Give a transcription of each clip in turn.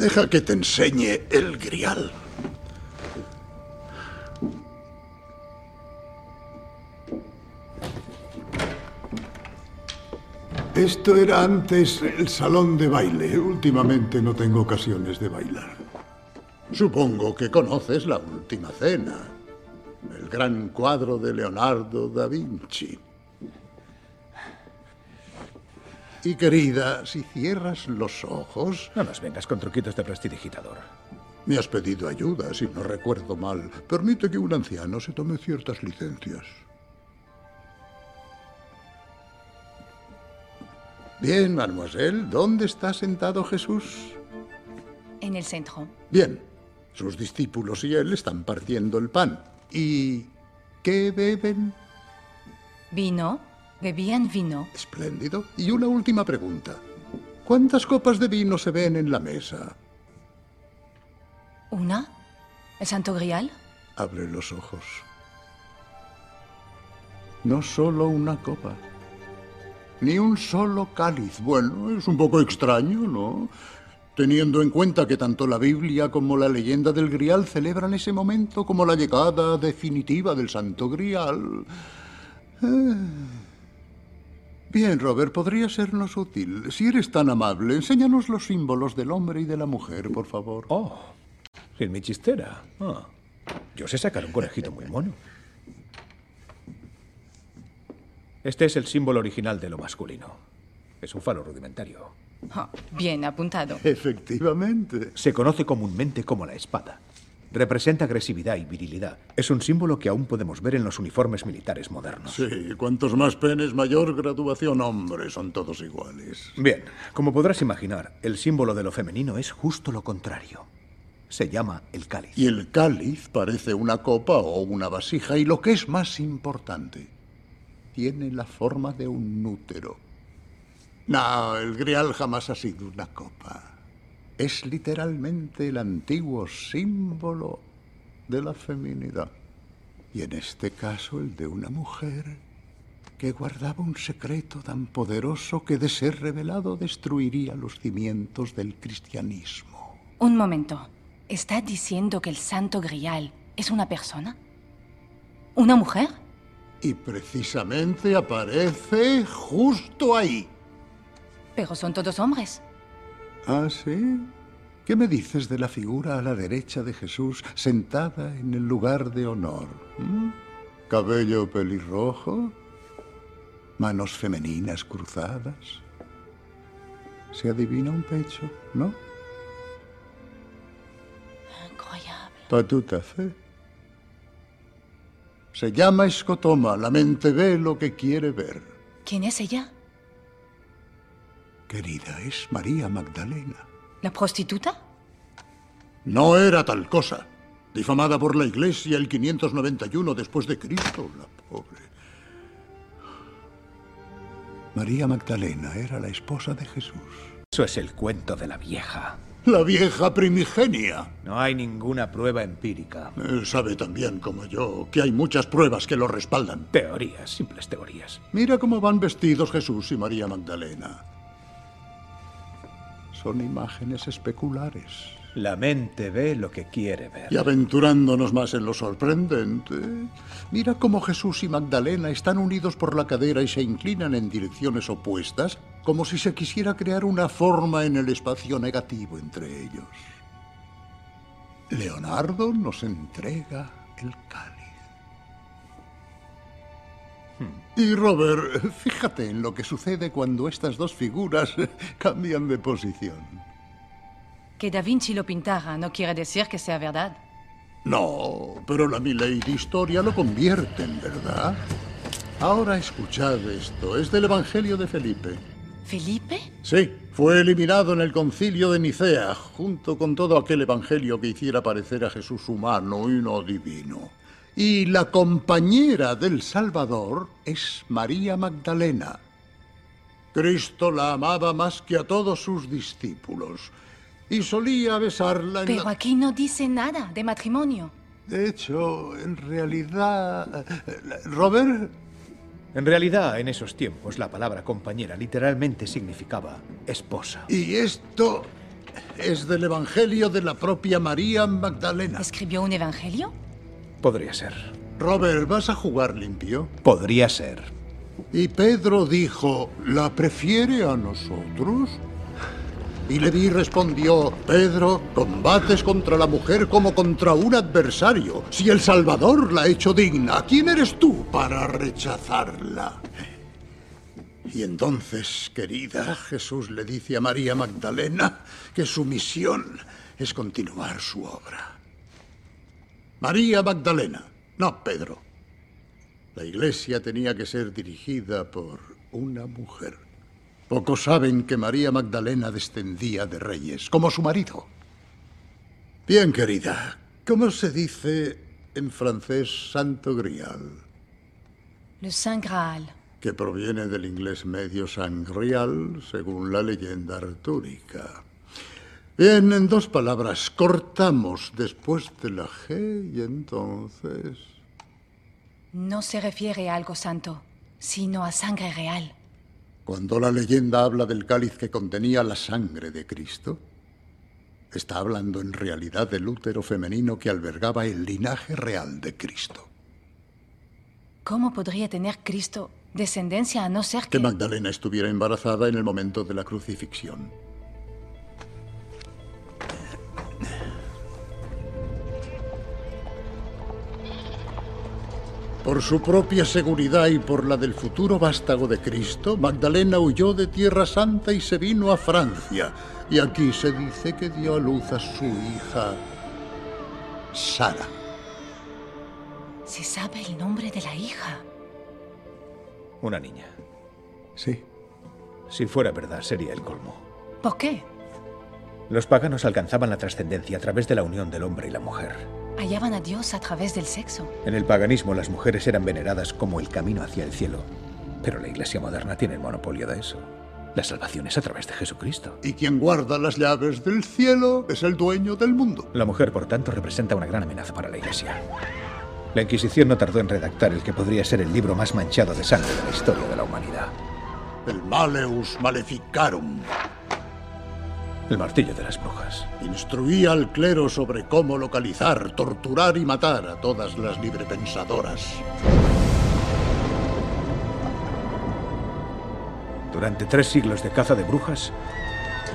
Deja que te enseñe el grial. Esto era antes el salón de baile. Últimamente no tengo ocasiones de bailar. Supongo que conoces la última cena. El gran cuadro de Leonardo da Vinci. Y querida, si cierras los ojos... No nos vengas con truquitos de prestidigitador. Me has pedido ayuda, si no recuerdo mal. Permite que un anciano se tome ciertas licencias. Bien, mademoiselle, ¿dónde está sentado Jesús? En el centro. Bien, sus discípulos y él están partiendo el pan. ¿Y qué beben? Vino. Bebían vino. Espléndido. Y una última pregunta. ¿Cuántas copas de vino se ven en la mesa? ¿Una? ¿El Santo Grial? Abre los ojos. No solo una copa. Ni un solo cáliz. Bueno, es un poco extraño, ¿no? Teniendo en cuenta que tanto la Biblia como la leyenda del Grial celebran ese momento como la llegada definitiva del Santo Grial. Eh. Bien, Robert, podría sernos útil. Si eres tan amable, enséñanos los símbolos del hombre y de la mujer, por favor. Oh, en mi chistera. Ah, yo sé sacar un conejito muy mono. Este es el símbolo original de lo masculino. Es un falo rudimentario. Oh, bien apuntado. Efectivamente. Se conoce comúnmente como la espada. Representa agresividad y virilidad. Es un símbolo que aún podemos ver en los uniformes militares modernos. Sí, cuantos más penes, mayor graduación. Hombre, son todos iguales. Bien, como podrás imaginar, el símbolo de lo femenino es justo lo contrario. Se llama el cáliz. Y el cáliz parece una copa o una vasija, y lo que es más importante, tiene la forma de un útero. No, el grial jamás ha sido una copa es literalmente el antiguo símbolo de la feminidad. Y en este caso el de una mujer que guardaba un secreto tan poderoso que de ser revelado destruiría los cimientos del cristianismo. Un momento. ¿Está diciendo que el Santo Grial es una persona? ¿Una mujer? Y precisamente aparece justo ahí. Pero son todos hombres. ¿Ah, sí? ¿Qué me dices de la figura a la derecha de Jesús sentada en el lugar de honor? ¿Mm? ¿Cabello pelirrojo? ¿Manos femeninas cruzadas? Se adivina un pecho, ¿no? Incroyable. Fe. Se llama escotoma. La mente ve lo que quiere ver. ¿Quién es ella? Querida, es María Magdalena. ¿La prostituta? No era tal cosa. Difamada por la Iglesia el 591 después de Cristo, la pobre. María Magdalena era la esposa de Jesús. Eso es el cuento de la vieja. La vieja primigenia. No hay ninguna prueba empírica. Eh, sabe también como yo que hay muchas pruebas que lo respaldan. Teorías, simples teorías. Mira cómo van vestidos Jesús y María Magdalena. Son imágenes especulares. La mente ve lo que quiere ver. Y aventurándonos más en lo sorprendente, mira cómo Jesús y Magdalena están unidos por la cadera y se inclinan en direcciones opuestas, como si se quisiera crear una forma en el espacio negativo entre ellos. Leonardo nos entrega el cáliz. Y Robert, fíjate en lo que sucede cuando estas dos figuras cambian de posición. Que Da Vinci lo pintara no quiere decir que sea verdad. No, pero la Milady Historia lo convierte en verdad. Ahora escuchad esto, es del Evangelio de Felipe. ¿Felipe? Sí, fue eliminado en el concilio de Nicea, junto con todo aquel Evangelio que hiciera parecer a Jesús humano y no divino. Y la compañera del Salvador es María Magdalena. Cristo la amaba más que a todos sus discípulos y solía besarla en Pero la... aquí no dice nada de matrimonio. De hecho, en realidad... Robert, En realidad, en esos tiempos, la palabra compañera literalmente significaba esposa. y esto Es del Evangelio de la propia María Magdalena. ¿Escribió un evangelio? Podría ser. Robert, ¿vas a jugar limpio? Podría ser. Y Pedro dijo, ¿la prefiere a nosotros? Y Leví respondió, Pedro, combates contra la mujer como contra un adversario. Si el Salvador la ha hecho digna, ¿quién eres tú para rechazarla? Y entonces, querida, Jesús le dice a María Magdalena que su misión es continuar su obra. María Magdalena, no Pedro. La iglesia tenía que ser dirigida por una mujer. Pocos saben que María Magdalena descendía de reyes, como su marido. Bien, querida, ¿cómo se dice en francés Santo Grial? Le Saint Graal. que proviene del inglés medio sangrial, según la leyenda artúrica. Bien, en dos palabras, cortamos después de la G y entonces... No se refiere a algo santo, sino a sangre real. Cuando la leyenda habla del cáliz que contenía la sangre de Cristo, está hablando en realidad del útero femenino que albergaba el linaje real de Cristo. ¿Cómo podría tener Cristo descendencia a no ser que... Que Magdalena estuviera embarazada en el momento de la crucifixión. Por su propia seguridad y por la del futuro vástago de Cristo, Magdalena huyó de Tierra Santa y se vino a Francia. Y aquí se dice que dio a luz a su hija Sara. Se sabe el nombre de la hija. Una niña. Sí. Si fuera verdad, sería el colmo. ¿Por qué? Los paganos alcanzaban la trascendencia a través de la unión del hombre y la mujer. Hallaban a Dios a través del sexo. En el paganismo las mujeres eran veneradas como el camino hacia el cielo. Pero la iglesia moderna tiene el monopolio de eso. La salvación es a través de Jesucristo. Y quien guarda las llaves del cielo es el dueño del mundo. La mujer, por tanto, representa una gran amenaza para la iglesia. La Inquisición no tardó en redactar el que podría ser el libro más manchado de sangre de la historia de la humanidad. El Maleus Maleficarum. El martillo de las brujas. Instruía al clero sobre cómo localizar, torturar y matar a todas las librepensadoras. Durante tres siglos de caza de brujas,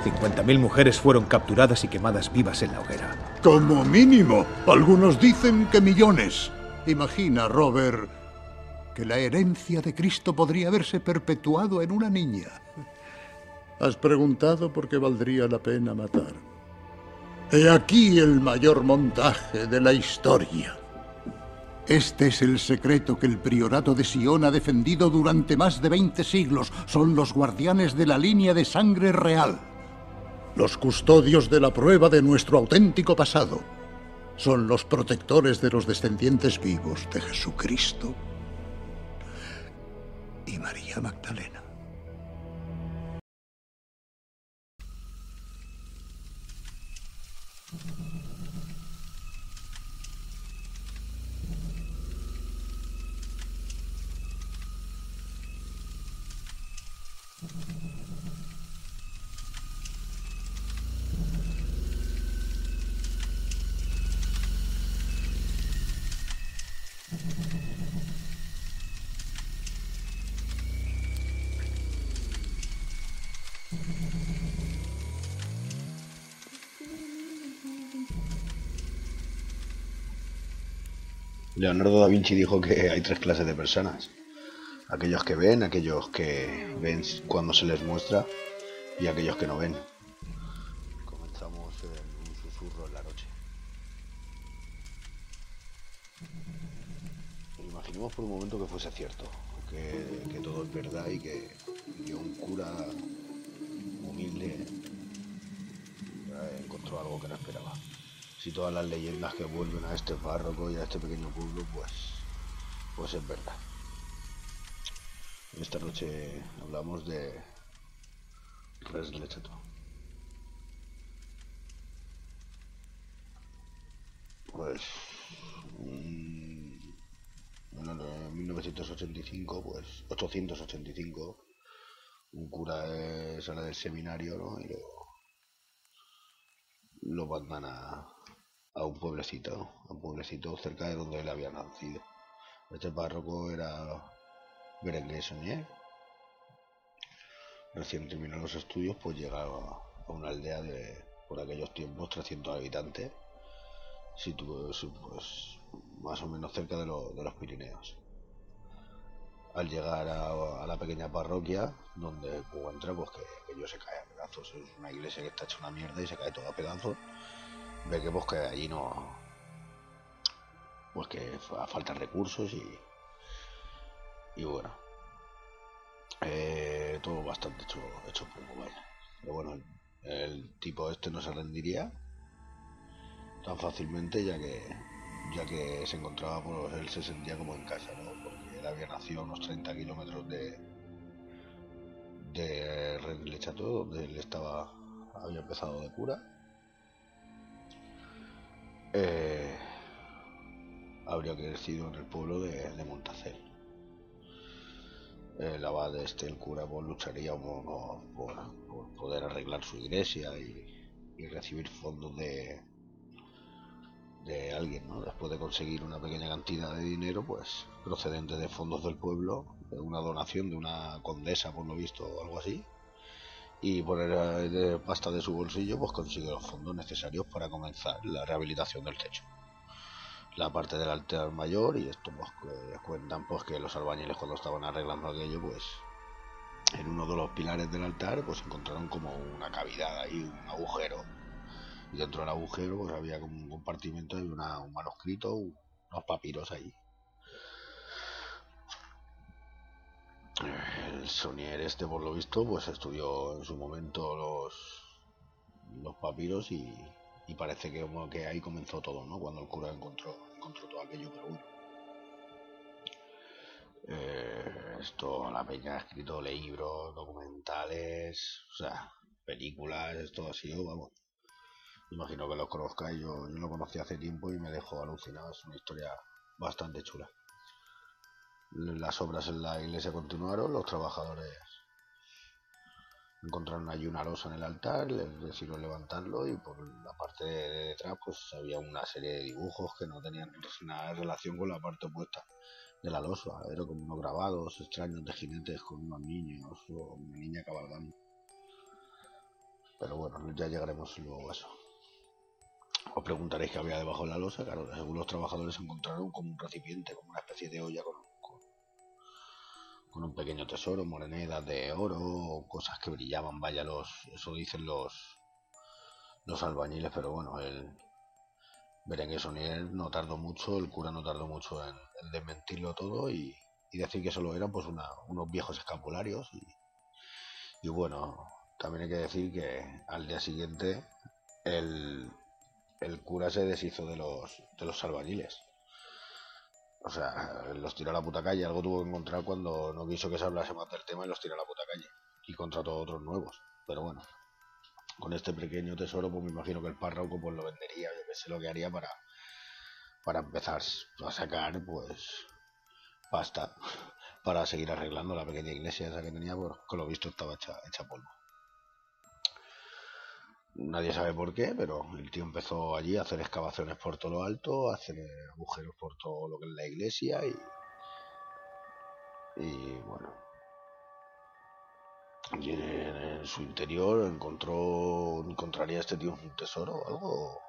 50.000 mujeres fueron capturadas y quemadas vivas en la hoguera. Como mínimo, algunos dicen que millones. Imagina, Robert, que la herencia de Cristo podría haberse perpetuado en una niña. Has preguntado por qué valdría la pena matar. He aquí el mayor montaje de la historia. Este es el secreto que el priorato de Sion ha defendido durante más de 20 siglos. Son los guardianes de la línea de sangre real. Los custodios de la prueba de nuestro auténtico pasado. Son los protectores de los descendientes vivos de Jesucristo y María Magdalena. Leonardo da Vinci dijo que hay tres clases de personas. Aquellos que ven, aquellos que ven cuando se les muestra y aquellos que no ven. Comenzamos en un susurro en la noche. Imaginemos por un momento que fuese cierto, que, todo es verdad y que, un cura humilde encontró algo que no esperaba si todas las leyendas que vuelven a este párroco y a este pequeño pueblo, pues, pues es verdad. Esta noche hablamos de Res Lecheto. Pues en 1985, pues 885, un cura sale del seminario, ¿no? Y luego lo mandan a, a un pueblecito, a un pueblecito cerca de donde él había nacido. Este párroco era Berenguer Sonier. Recién terminó los estudios, pues llegaba a una aldea de, por aquellos tiempos, 300 habitantes, situado pues, más o menos cerca de, los Pirineos. Al llegar a, la pequeña parroquia, donde encuentra pues, que, que ellos se cae a pedazos, es una iglesia que está hecha una mierda y se cae todo a pedazos ve que pues allí no pues que falta recursos y y bueno. Eh, todo bastante hecho hecho poco vaya. Pero bueno el, tipo este no se rendiría tan fácilmente ya que ya que se encontraba pues él se sentía como en casa no porque él había nacido a unos 30 kilómetros de de Lechato donde él estaba había empezado de cura eh, habría crecido en el pueblo de, Montacel. El abad este, el cura, lucharía por, poder arreglar su iglesia y, recibir fondos de, de alguien, ¿no? Después de conseguir una pequeña cantidad de dinero, pues procedente de fondos del pueblo, una donación de una condesa, por lo visto, o algo así, y poner de pasta de su bolsillo pues consigue los fondos necesarios para comenzar la rehabilitación del techo. La parte del altar mayor y esto pues cuentan pues que los albañiles cuando estaban arreglando aquello pues en uno de los pilares del altar pues encontraron como una cavidad ahí un agujero. Y dentro del agujero pues había como un compartimento y una, un manuscrito unos papiros ahí el Sonier este por lo visto pues estudió en su momento los los papiros y, parece que, que ahí comenzó todo, ¿no? Cuando el cura encontró, encontró todo aquello, pero bueno. Eh, esto, la peña ha escrito libros, documentales, o sea, películas, esto ha sido, vamos. Imagino que lo conozcáis, yo, yo lo conocí hace tiempo y me dejó alucinado, es una historia bastante chula. Las obras en la iglesia continuaron, los trabajadores encontraron allí una losa en el altar, les decidieron levantarlo y por la parte de detrás pues había una serie de dibujos que no tenían nada relación con la parte opuesta de la losa, eran como unos grabados extraños de jinetes con unos niños o una niña cabalgando. Pero bueno, ya llegaremos luego a eso. Os preguntaréis qué había debajo de la losa, claro, según los trabajadores encontraron como un recipiente, como una especie de olla con con un pequeño tesoro, monedas de oro, cosas que brillaban, vaya los, eso dicen los los albañiles, pero bueno, el Berenguer Sonier no tardó mucho, el cura no tardó mucho en, desmentirlo todo y, decir que solo eran pues unos viejos escapularios y, bueno, también hay que decir que al día siguiente el, el cura se deshizo de los, de los albañiles o sea, los tiró a la puta calle. Algo tuvo que encontrar cuando no quiso que se hablase más del tema y los tiró a la puta calle. Y contrató otros nuevos. Pero bueno, con este pequeño tesoro, pues me imagino que el párroco pues lo vendería. Yo sé lo que haría para, para empezar a sacar, pues, pasta para seguir arreglando la pequeña iglesia esa que tenía, pues, con lo visto estaba hecha, hecha polvo. Nadie sabe por qué, pero el tío empezó allí a hacer excavaciones por todo lo alto, a hacer agujeros por todo lo que es la iglesia y. Y bueno. Y en, su interior encontró. ¿Encontraría este tío un tesoro o algo?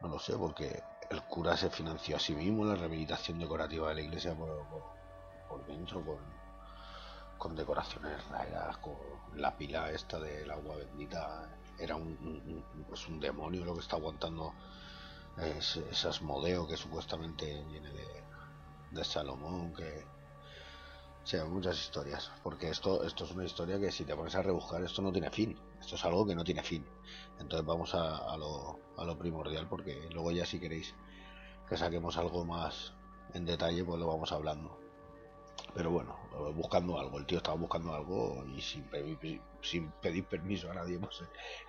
No lo sé, porque el cura se financió a sí mismo la rehabilitación decorativa de la iglesia por, dentro, con, con decoraciones raras, con la pila esta del agua bendita era un, pues un demonio lo que está aguantando ese, Asmodeo que supuestamente viene de, Salomón, que... O sea, muchas historias, porque esto, esto es una historia que si te pones a rebuscar, esto no tiene fin, esto es algo que no tiene fin. Entonces vamos a, lo, a lo primordial, porque luego ya si queréis que saquemos algo más en detalle, pues lo vamos hablando. Pero bueno, buscando algo, el tío estaba buscando algo y sin pedir, sin pedir permiso a nadie, pues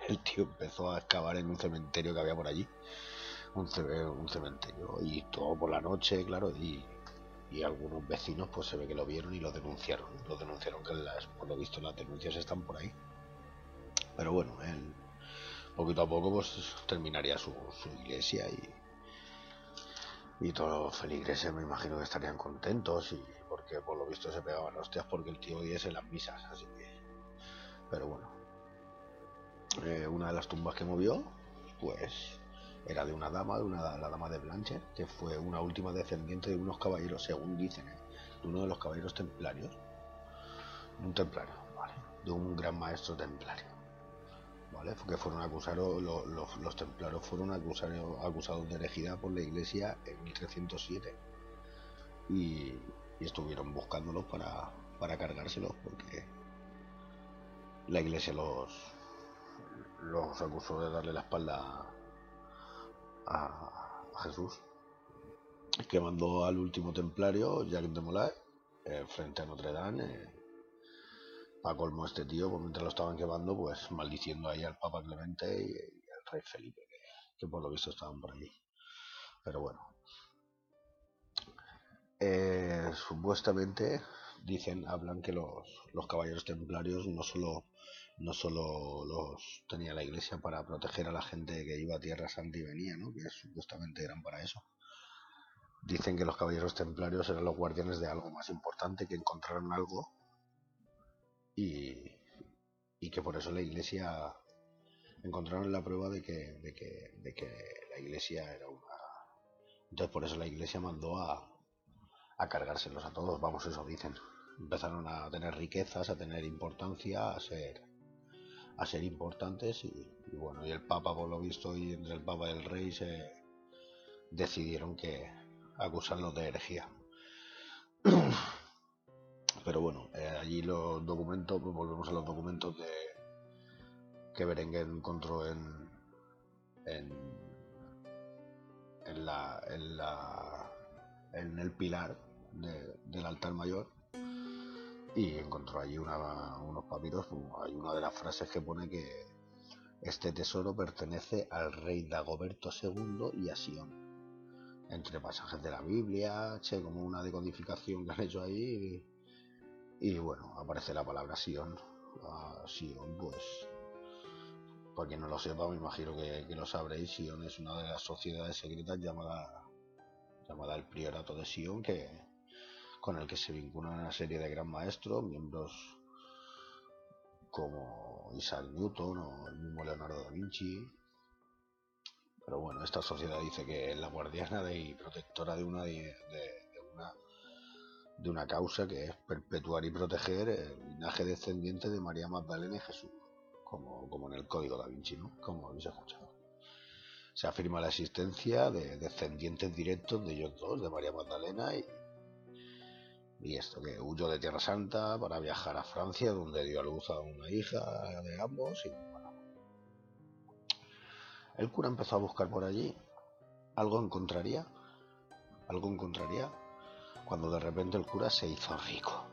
el tío empezó a excavar en un cementerio que había por allí. Un, cementerio y todo por la noche, claro, y, algunos vecinos pues se ve que lo vieron y lo denunciaron. Lo denunciaron que las, por lo visto las denuncias están por ahí. Pero bueno, él poquito a poco pues terminaría su, iglesia y, y todos los feligreses me imagino que estarían contentos y porque por lo visto se pegaban hostias porque el tío es en las misas, así que... Pero bueno. Eh, una de las tumbas que movió, pues era de una dama, de una, la dama de Blancher, que fue una última descendiente de unos caballeros, según dicen, ¿eh? de uno de los caballeros templarios, un templario, ¿vale? de un gran maestro templario. ¿Vale? Que fueron acusados, los, templarios fueron acusados, acusados de herejidad por la iglesia en 1307 y, estuvieron buscándolos para, para cargárselos porque la iglesia los, los acusó de darle la espalda a, Jesús, que mandó al último templario, Jacques de Molay, eh, frente a Notre Dame, eh, para colmo este tío, pues mientras lo estaban quemando, pues maldiciendo ahí al Papa Clemente y, al rey Felipe, que, por lo visto estaban por allí. Pero bueno. Eh, supuestamente dicen, hablan que los, caballeros templarios no solo no solo los tenía la iglesia para proteger a la gente que iba a Tierra Santa y venía, ¿no? que supuestamente eran para eso. Dicen que los caballeros templarios eran los guardianes de algo más importante, que encontraron algo y, y que por eso la iglesia encontraron la prueba de que, de que, de que la iglesia era una... Entonces por eso la iglesia mandó a, a cargárselos a todos, vamos, eso dicen. Empezaron a tener riquezas, a tener importancia, a ser a ser importantes y, bueno, y el Papa por lo visto y entre el Papa y el Rey se decidieron que acusarlos de herejía. Pero bueno, eh, allí los documentos, pues volvemos a los documentos de que Berenguer encontró en en, en la en la en el pilar del altar mayor y encontró allí unos papiros. Hay una de las frases que pone que este tesoro pertenece al rey Dagoberto II y a Sion. Entre pasajes de la Biblia, che, como una decodificación que han hecho ahí. Y, bueno, aparece la palabra Sion. Sion, pues, para quien no lo sepa, me imagino que, lo sabréis. Sion es una de las sociedades secretas llamada, llamada el Priorato de Sion, que, con el que se vincula una serie de gran maestros, miembros como Isaac Newton o el mismo Leonardo da Vinci. Pero bueno, esta sociedad dice que es la guardiana de, y protectora de una, de, una de una causa que es perpetuar y proteger el linaje descendiente de María Magdalena y Jesús, como, como en el Código da Vinci, ¿no? Como habéis escuchado. Se afirma la existencia de descendientes directos de ellos dos, de María Magdalena y, y esto que huyó de Tierra Santa para viajar a Francia, donde dio a luz a una hija de ambos. Y bueno, el cura empezó a buscar por allí. Algo encontraría. Algo encontraría. Cuando de repente el cura se hizo rico.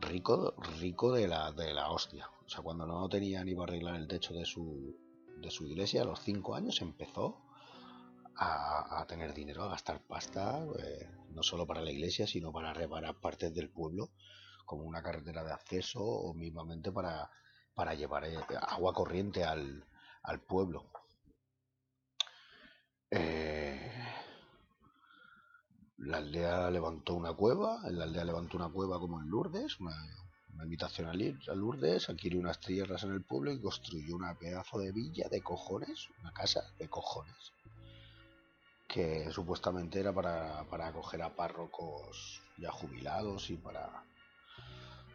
Rico, rico de la, de la hostia. O sea, cuando no tenía ni para arreglar el techo de su, de su iglesia, a los cinco años empezó a, tener dinero, a gastar pasta, eh, no solo para la iglesia, sino para reparar partes del pueblo, como una carretera de acceso o mismamente para, para llevar eh, agua corriente al, pueblo. Eh, la aldea levantó una cueva, la aldea levantó una cueva como en Lourdes, una, una invitación a Lourdes, adquirió unas tierras en el pueblo y construyó una pedazo de villa de cojones, una casa de cojones que supuestamente era para, acoger a párrocos ya jubilados y para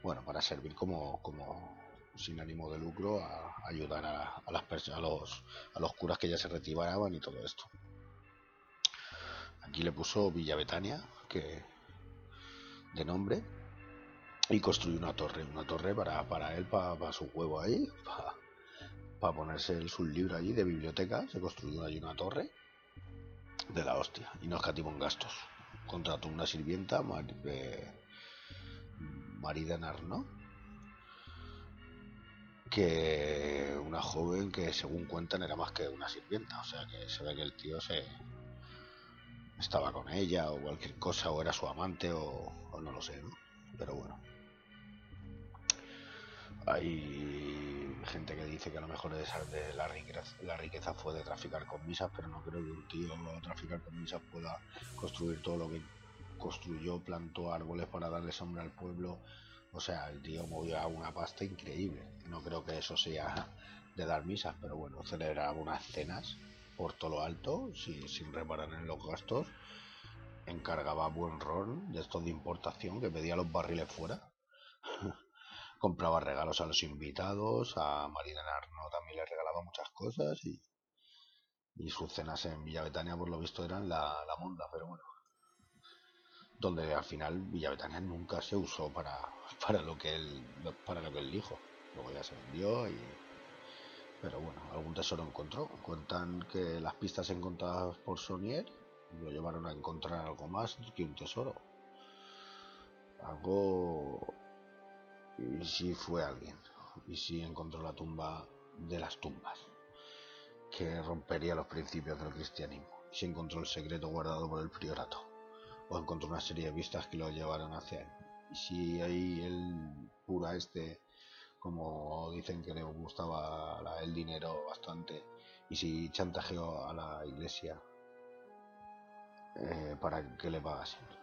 bueno para servir como, como sin ánimo de lucro a, ayudar a, las a los a los curas que ya se retiraban y todo esto. Aquí le puso Villa Betania que de nombre y construyó una torre una torre para, para él para, su huevo ahí para, ponerse el, su libro allí de biblioteca. Se construyó allí una torre de la hostia y no escatimó gastos. Contrató una sirvienta, Marida Narno, que una joven que según cuentan era más que una sirvienta, o sea que se ve que el tío se estaba con ella o cualquier cosa, o era su amante o, no lo sé, ¿no? Pero bueno. Ahí gente que dice que a lo mejor de, de la, riqueza, la riqueza fue de traficar con misas, pero no creo que un tío traficar con misas pueda construir todo lo que construyó, plantó árboles para darle sombra al pueblo. O sea, el tío movió una pasta increíble. No creo que eso sea de dar misas, pero bueno, celebraba unas cenas por todo lo alto, sin reparar en los gastos. Encargaba buen ron de estos de importación que pedía los barriles fuera. Compraba regalos a los invitados, a Marina Arno también le regalaba muchas cosas y, y sus cenas en Villa Betania por lo visto eran la, la monda, pero bueno. Donde al final Villa Betania nunca se usó para, para lo que él para lo que él dijo. Luego ya se vendió y pero bueno algún tesoro encontró. Cuentan que las pistas encontradas por Sonier lo llevaron a encontrar algo más que un tesoro. Algo y si fue alguien y si encontró la tumba de las tumbas que rompería los principios del cristianismo y si encontró el secreto guardado por el priorato o encontró una serie de vistas que lo llevaron hacia él. Y si ahí el pura este, como dicen que le gustaba el dinero bastante, y si chantajeó a la iglesia eh, para que le pagasen.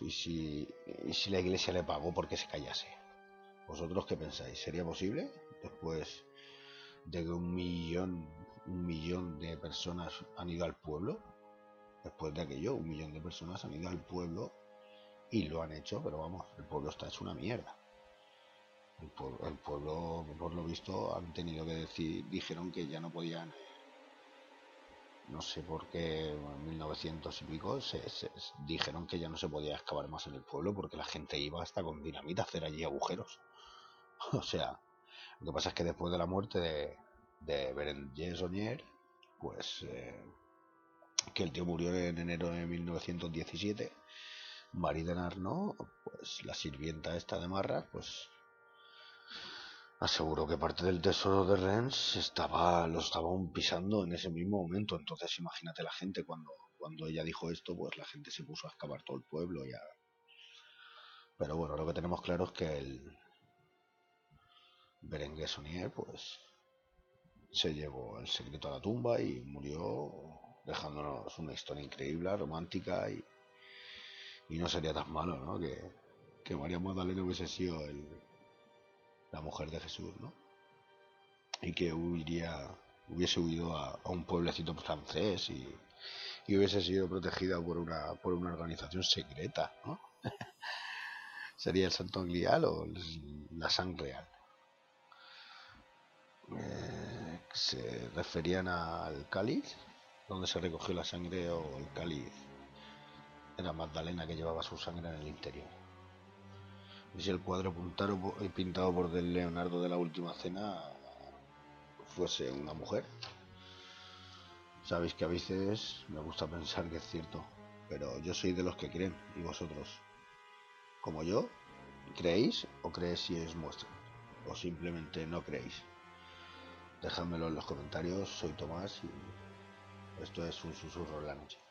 Y si, y si la iglesia le pagó porque se callase. ¿Vosotros qué pensáis? ¿Sería posible? Después de que un millón, un millón de personas han ido al pueblo Después de aquello, un millón de personas han ido al pueblo y lo han hecho, pero vamos, el pueblo está hecho una mierda. El pueblo, por lo visto, han tenido que decir, dijeron que ya no podían, no sé por qué, en 1900 y pico, se, dijeron que ya no se podía excavar más en el pueblo porque la gente iba hasta con dinamita a hacer allí agujeros. o sea, lo que pasa es que después de la muerte de, de Berenguer Sonier, pues eh, que el tío murió en enero de 1917. Marie de Arnaud, pues la sirvienta esta de Marra, pues aseguró que parte del tesoro de Rennes estaba, lo estaban pisando en ese mismo momento. Entonces imagínate la gente cuando, cuando ella dijo esto, pues la gente se puso a excavar todo el pueblo ya. Pero bueno, lo que tenemos claro es que el Berenguer Sonier, pues se llevó el secreto a la tumba y murió dejándonos una historia increíble, romántica y, y no sería tan malo, ¿no? Que, que María Magdalena hubiese sido la mujer de Jesús, ¿no? Y que huiría, hubiese huido a, un pueblecito francés y, hubiese sido protegida por una, por una organización secreta, ¿no? ¿Sería el Santo Grial o la Sangre Real? Eh, se referían al cáliz donde se recogió la sangre o el cáliz. Era Magdalena que llevaba su sangre en el interior. Si el cuadro pintado por Leonardo de la Última Cena fuese una mujer. Sabéis que a veces me gusta pensar que es cierto, pero yo soy de los que creen, y vosotros, como yo, ¿creéis o creéis si es muestra? ¿O simplemente no creéis? Dejádmelo en los comentarios, soy Tomás y esto es un susurro en la noche.